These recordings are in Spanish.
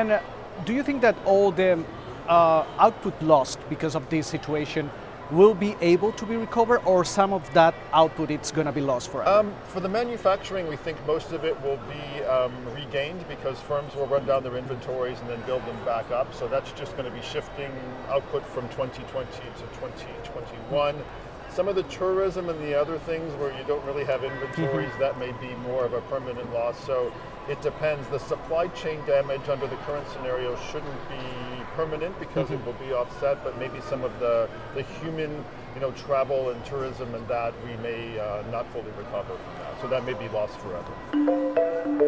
And uh, do you think that all the uh, output lost because of this situation will be able to be recovered, or some of that output it's going to be lost forever? Um, for the manufacturing, we think most of it will be um, regained because firms will run down their inventories and then build them back up. So that's just going to be shifting output from 2020 to 2021. Some of the tourism and the other things where you don't really have inventories, that may be more of a permanent loss. So it depends. The supply chain damage under the current scenario shouldn't be permanent because it will be offset, but maybe some of the, the human you know, travel and tourism and that we may uh, not fully recover from that. So that may be lost forever.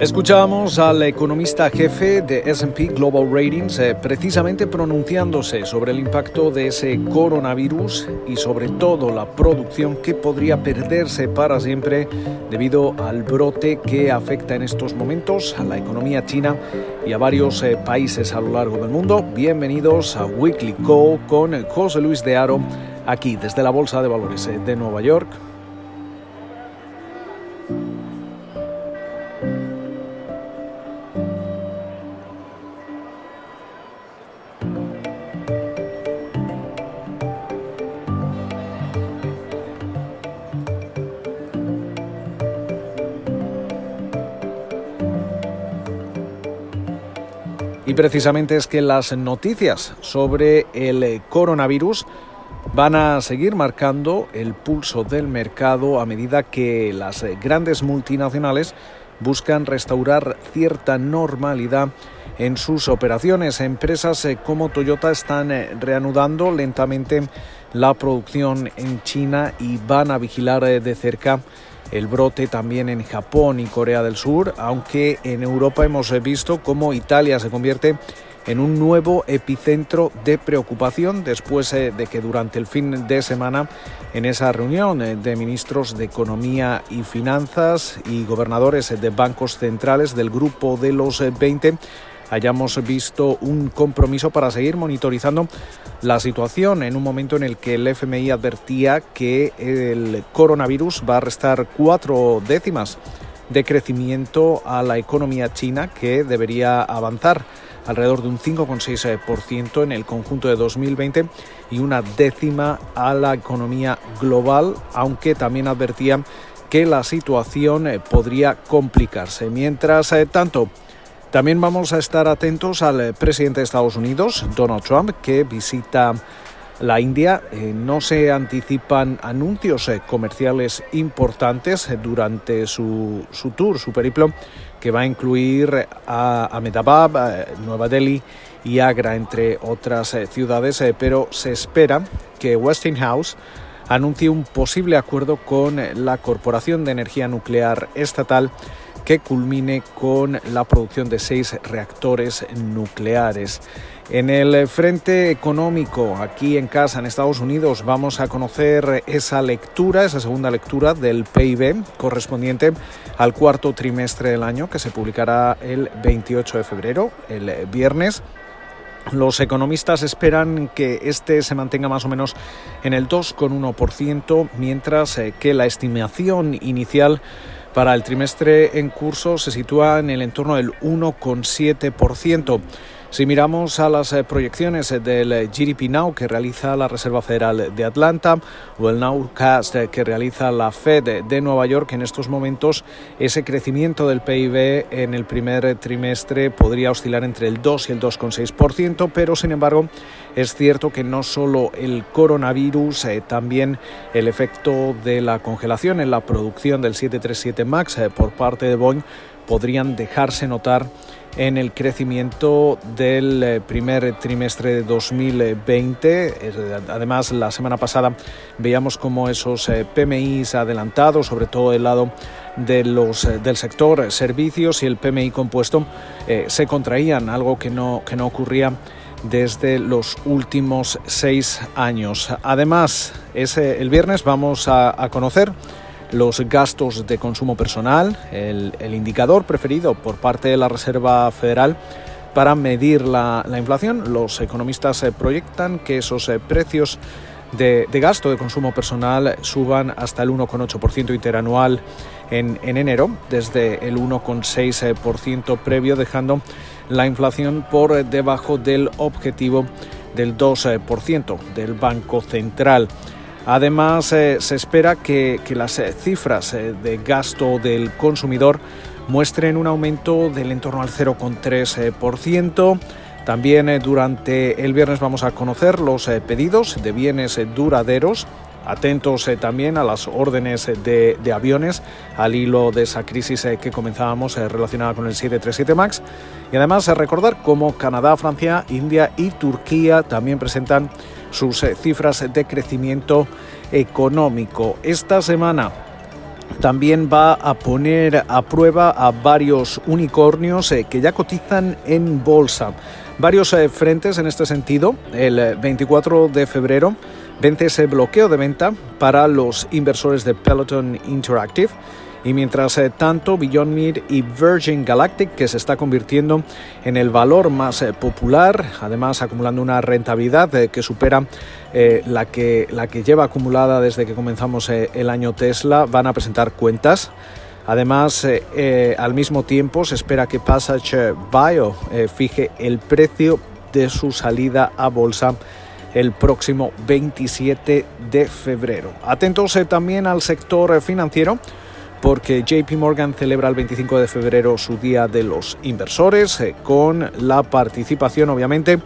Escuchábamos al economista jefe de SP Global Ratings eh, precisamente pronunciándose sobre el impacto de ese coronavirus y sobre todo la producción que podría perderse para siempre debido al brote que afecta en estos momentos a la economía china y a varios eh, países a lo largo del mundo. Bienvenidos a Weekly Call con José Luis de Aro aquí desde la Bolsa de Valores eh, de Nueva York. Y precisamente es que las noticias sobre el coronavirus van a seguir marcando el pulso del mercado a medida que las grandes multinacionales buscan restaurar cierta normalidad en sus operaciones. Empresas como Toyota están reanudando lentamente la producción en China y van a vigilar de cerca el brote también en Japón y Corea del Sur, aunque en Europa hemos visto cómo Italia se convierte en un nuevo epicentro de preocupación después eh, de que durante el fin de semana en esa reunión eh, de ministros de Economía y Finanzas y gobernadores de bancos centrales del grupo de los 20 eh, hayamos visto un compromiso para seguir monitorizando la situación en un momento en el que el FMI advertía que el coronavirus va a restar cuatro décimas de crecimiento a la economía china que debería avanzar alrededor de un 5,6% en el conjunto de 2020 y una décima a la economía global, aunque también advertía que la situación eh, podría complicarse. Mientras eh, tanto, también vamos a estar atentos al eh, presidente de Estados Unidos, Donald Trump, que visita la India. Eh, no se anticipan anuncios eh, comerciales importantes durante su, su, tour, su periplo, que va a incluir a Ahmedabad, Nueva Delhi y Agra, entre otras ciudades, pero se espera que Westinghouse anuncie un posible acuerdo con la Corporación de Energía Nuclear Estatal que culmine con la producción de seis reactores nucleares. En el frente económico, aquí en casa, en Estados Unidos, vamos a conocer esa lectura, esa segunda lectura del PIB correspondiente al cuarto trimestre del año, que se publicará el 28 de febrero, el viernes. Los economistas esperan que este se mantenga más o menos en el 2,1%, mientras eh, que la estimación inicial para el trimestre en curso se sitúa en el entorno del 1,7%. Si miramos a las eh, proyecciones del GDP Now que realiza la Reserva Federal de Atlanta o el Nowcast que realiza la Fed de Nueva York, en estos momentos ese crecimiento del PIB en el primer trimestre podría oscilar entre el 2 y el 2,6%, pero sin embargo es cierto que no solo el coronavirus, eh, también el efecto de la congelación en la producción del 737 MAX eh, por parte de Boeing podrían dejarse notar en el crecimiento del eh, primer trimestre de 2020. Además, la semana pasada veíamos como esos eh, PMIs adelantados, sobre todo del lado de los, eh, del sector servicios y el PMI compuesto, se contraían, algo que no, que no ocurría desde los últimos seis años. Además, ese, el viernes vamos a conocer los gastos de consumo personal, el, indicador preferido por parte de la Reserva Federal para medir la, inflación. Los economistas proyectan que esos precios de, gasto de consumo personal suban hasta el 1,8% interanual en, en, enero, desde el 1,6% previo, dejando la inflación por debajo del objetivo del 2% del Banco Central. Además, eh, se espera que, las eh, cifras eh, de gasto del consumidor muestren un aumento del entorno al 0,3%. También durante el viernes vamos a conocer los pedidos de bienes duraderos atentos también a las órdenes de, aviones al hilo de esa crisis que comenzábamos relacionada con el 737 MAX. Y además recordar cómo Canadá, Francia, India y Turquía también presentan sus eh, cifras de crecimiento económico. Esta semana también va a poner a prueba a varios unicornios eh, que ya cotizan en bolsa. Varios eh, frentes en este sentido. El 24 de febrero vence ese bloqueo de venta para los inversores de Peloton Interactive y mientras eh, tanto Beyond Meat y Virgin Galactic, que se está convirtiendo en el valor más eh, popular, además acumulando una rentabilidad eh, que supera la, que, la que lleva acumulada desde que comenzamos el año Tesla, van a presentar cuentas. Además, al mismo tiempo se espera que Passage Bio fije el precio de su salida a bolsa el próximo 27 de febrero. Atentos también al sector financiero porque JP Morgan celebra el 25 de febrero su Día de los Inversores, eh, con la participación obviamente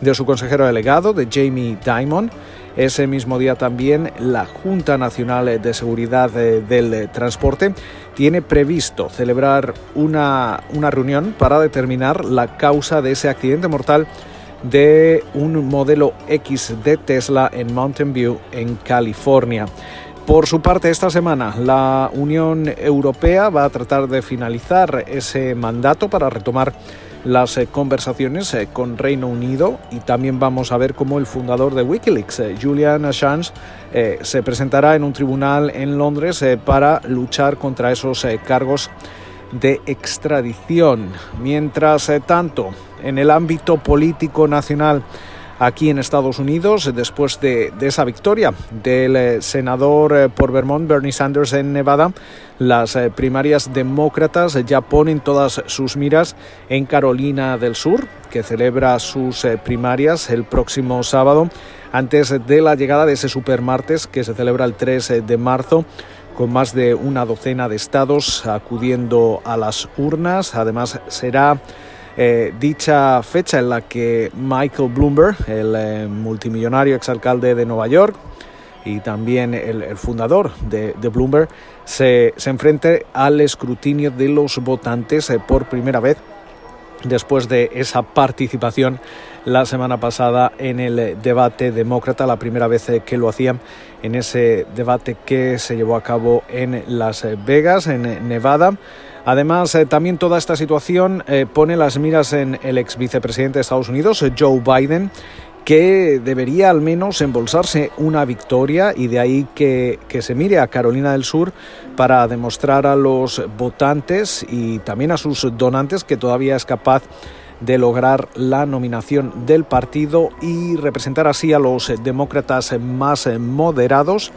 de su consejero delegado, de Jamie Dimon. Ese mismo día también la Junta Nacional de Seguridad eh, del Transporte tiene previsto celebrar una, una reunión para determinar la causa de ese accidente mortal de un modelo X de Tesla en Mountain View, en California. Por su parte, esta semana la Unión Europea va a tratar de finalizar ese mandato para retomar las eh, conversaciones eh, con Reino Unido y también vamos a ver cómo el fundador de Wikileaks, eh, Julian Assange, se presentará en un tribunal en Londres para luchar contra esos cargos de extradición. Mientras tanto, en el ámbito político nacional, aquí en Estados Unidos después de, esa victoria del eh, senador eh, por Vermont Bernie Sanders en Nevada. Las eh, primarias demócratas ya ponen todas sus miras en Carolina del Sur, que celebra sus primarias el próximo sábado, antes de la llegada de ese supermartes que se celebra el 3 de marzo con más de una docena de estados acudiendo a las urnas. Además, será eh, dicha fecha en la que Michael Bloomberg, el eh, multimillonario exalcalde de Nueva York y también el, fundador de, Bloomberg, se, se, enfrente al escrutinio de los votantes eh, por primera vez después de esa participación la semana pasada en el debate demócrata, la primera vez que lo hacían en ese debate que se llevó a cabo en Las Vegas, en Nevada. Además, eh, también toda esta situación eh, pone las miras en el ex vicepresidente de Estados Unidos, Joe Biden, que debería al menos embolsarse una victoria y de ahí que, que, se mire a Carolina del Sur para demostrar a los votantes y también a sus donantes que todavía es capaz de lograr la nominación del partido y representar así a los demócratas más moderados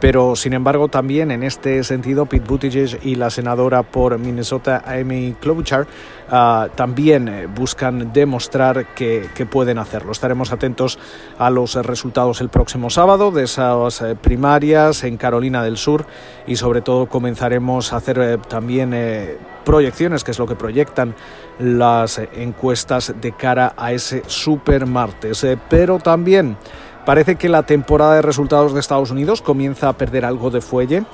pero sin embargo también en este sentido Pete Buttigieg y la senadora por Minnesota Amy Klobuchar ah, también eh, buscan demostrar que, pueden hacerlo. Estaremos atentos a los resultados el próximo sábado de esas eh, primarias en Carolina del Sur y sobre todo comenzaremos a hacer eh, también proyecciones, que es lo que proyectan las encuestas de cara a ese super martes. pero también Parece que la temporada de resultados de Estados Unidos comienza a perder algo de fuelle.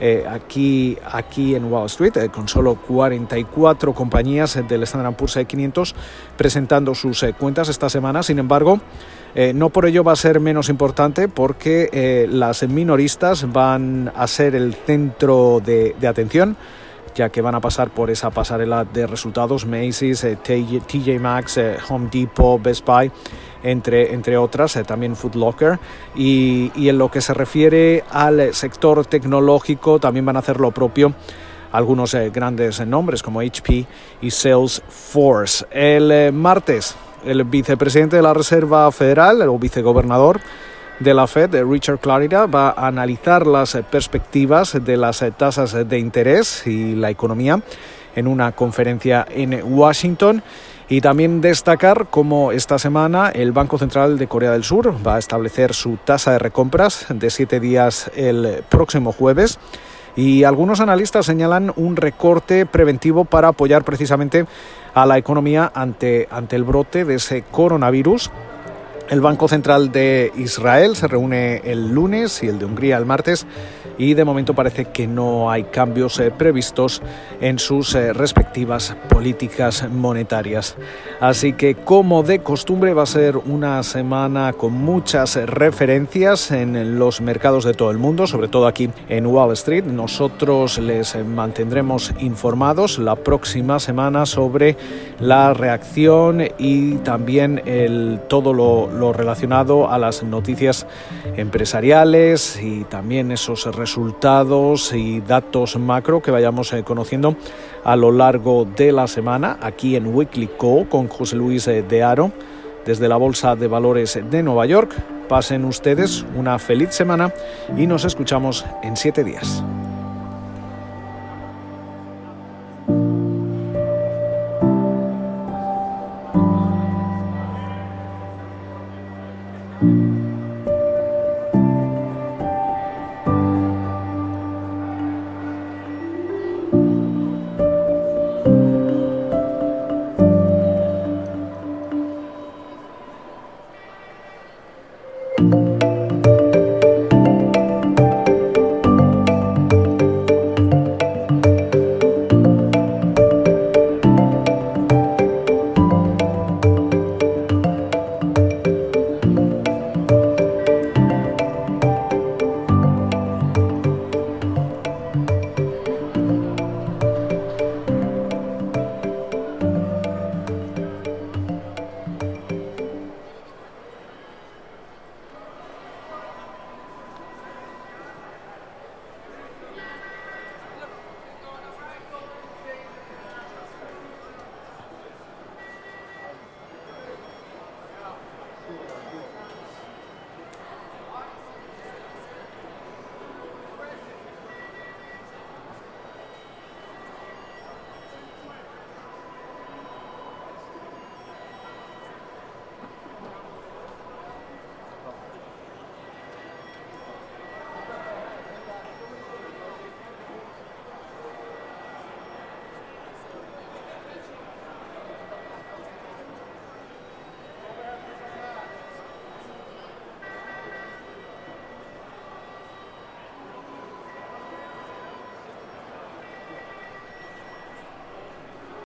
Eh, aquí, aquí en Wall Street, eh, con solo 44 compañías del Standard Poor's 500 presentando sus eh, cuentas esta semana. Sin embargo, no por ello va a ser menos importante porque las minoristas van a ser el centro de atención ya que van a pasar por esa pasarela de resultados Macy's, TJ Maxx, Home Depot, Best Buy entre, entre otras, eh, también Food Locker. Y, y, en lo que se refiere al sector tecnológico, también van a hacer lo propio algunos grandes nombres como HP y Salesforce. El martes, el vicepresidente de la Reserva Federal, o vicegobernador, de la Fed, Richard Clarida, va a analizar las perspectivas de las tasas de interés y la economía en una conferencia en Washington. Y también destacar cómo esta semana el Banco Central de Corea del Sur va a establecer su tasa de recompras de siete días el próximo jueves. Y algunos analistas señalan un recorte preventivo para apoyar precisamente a la economía ante, ante el brote de ese coronavirus el Banco Central de Israel se reúne el lunes y el de Hungría el martes y de momento parece que no hay cambios eh, previstos en sus eh, respectivas políticas monetarias. Así que como de costumbre va a ser una semana con muchas referencias en los mercados de todo el mundo, sobre todo aquí en Wall Street. Nosotros les mantendremos informados la próxima semana sobre la reacción y también el, todo lo, lo relacionado a las noticias empresariales y también esos resultados y datos macro que vayamos eh, conociendo a lo largo de la semana aquí en Weekly Co con José Luis eh, de Aro desde la Bolsa de Valores de Nueva York. Pasen ustedes una feliz semana y nos escuchamos en siete días.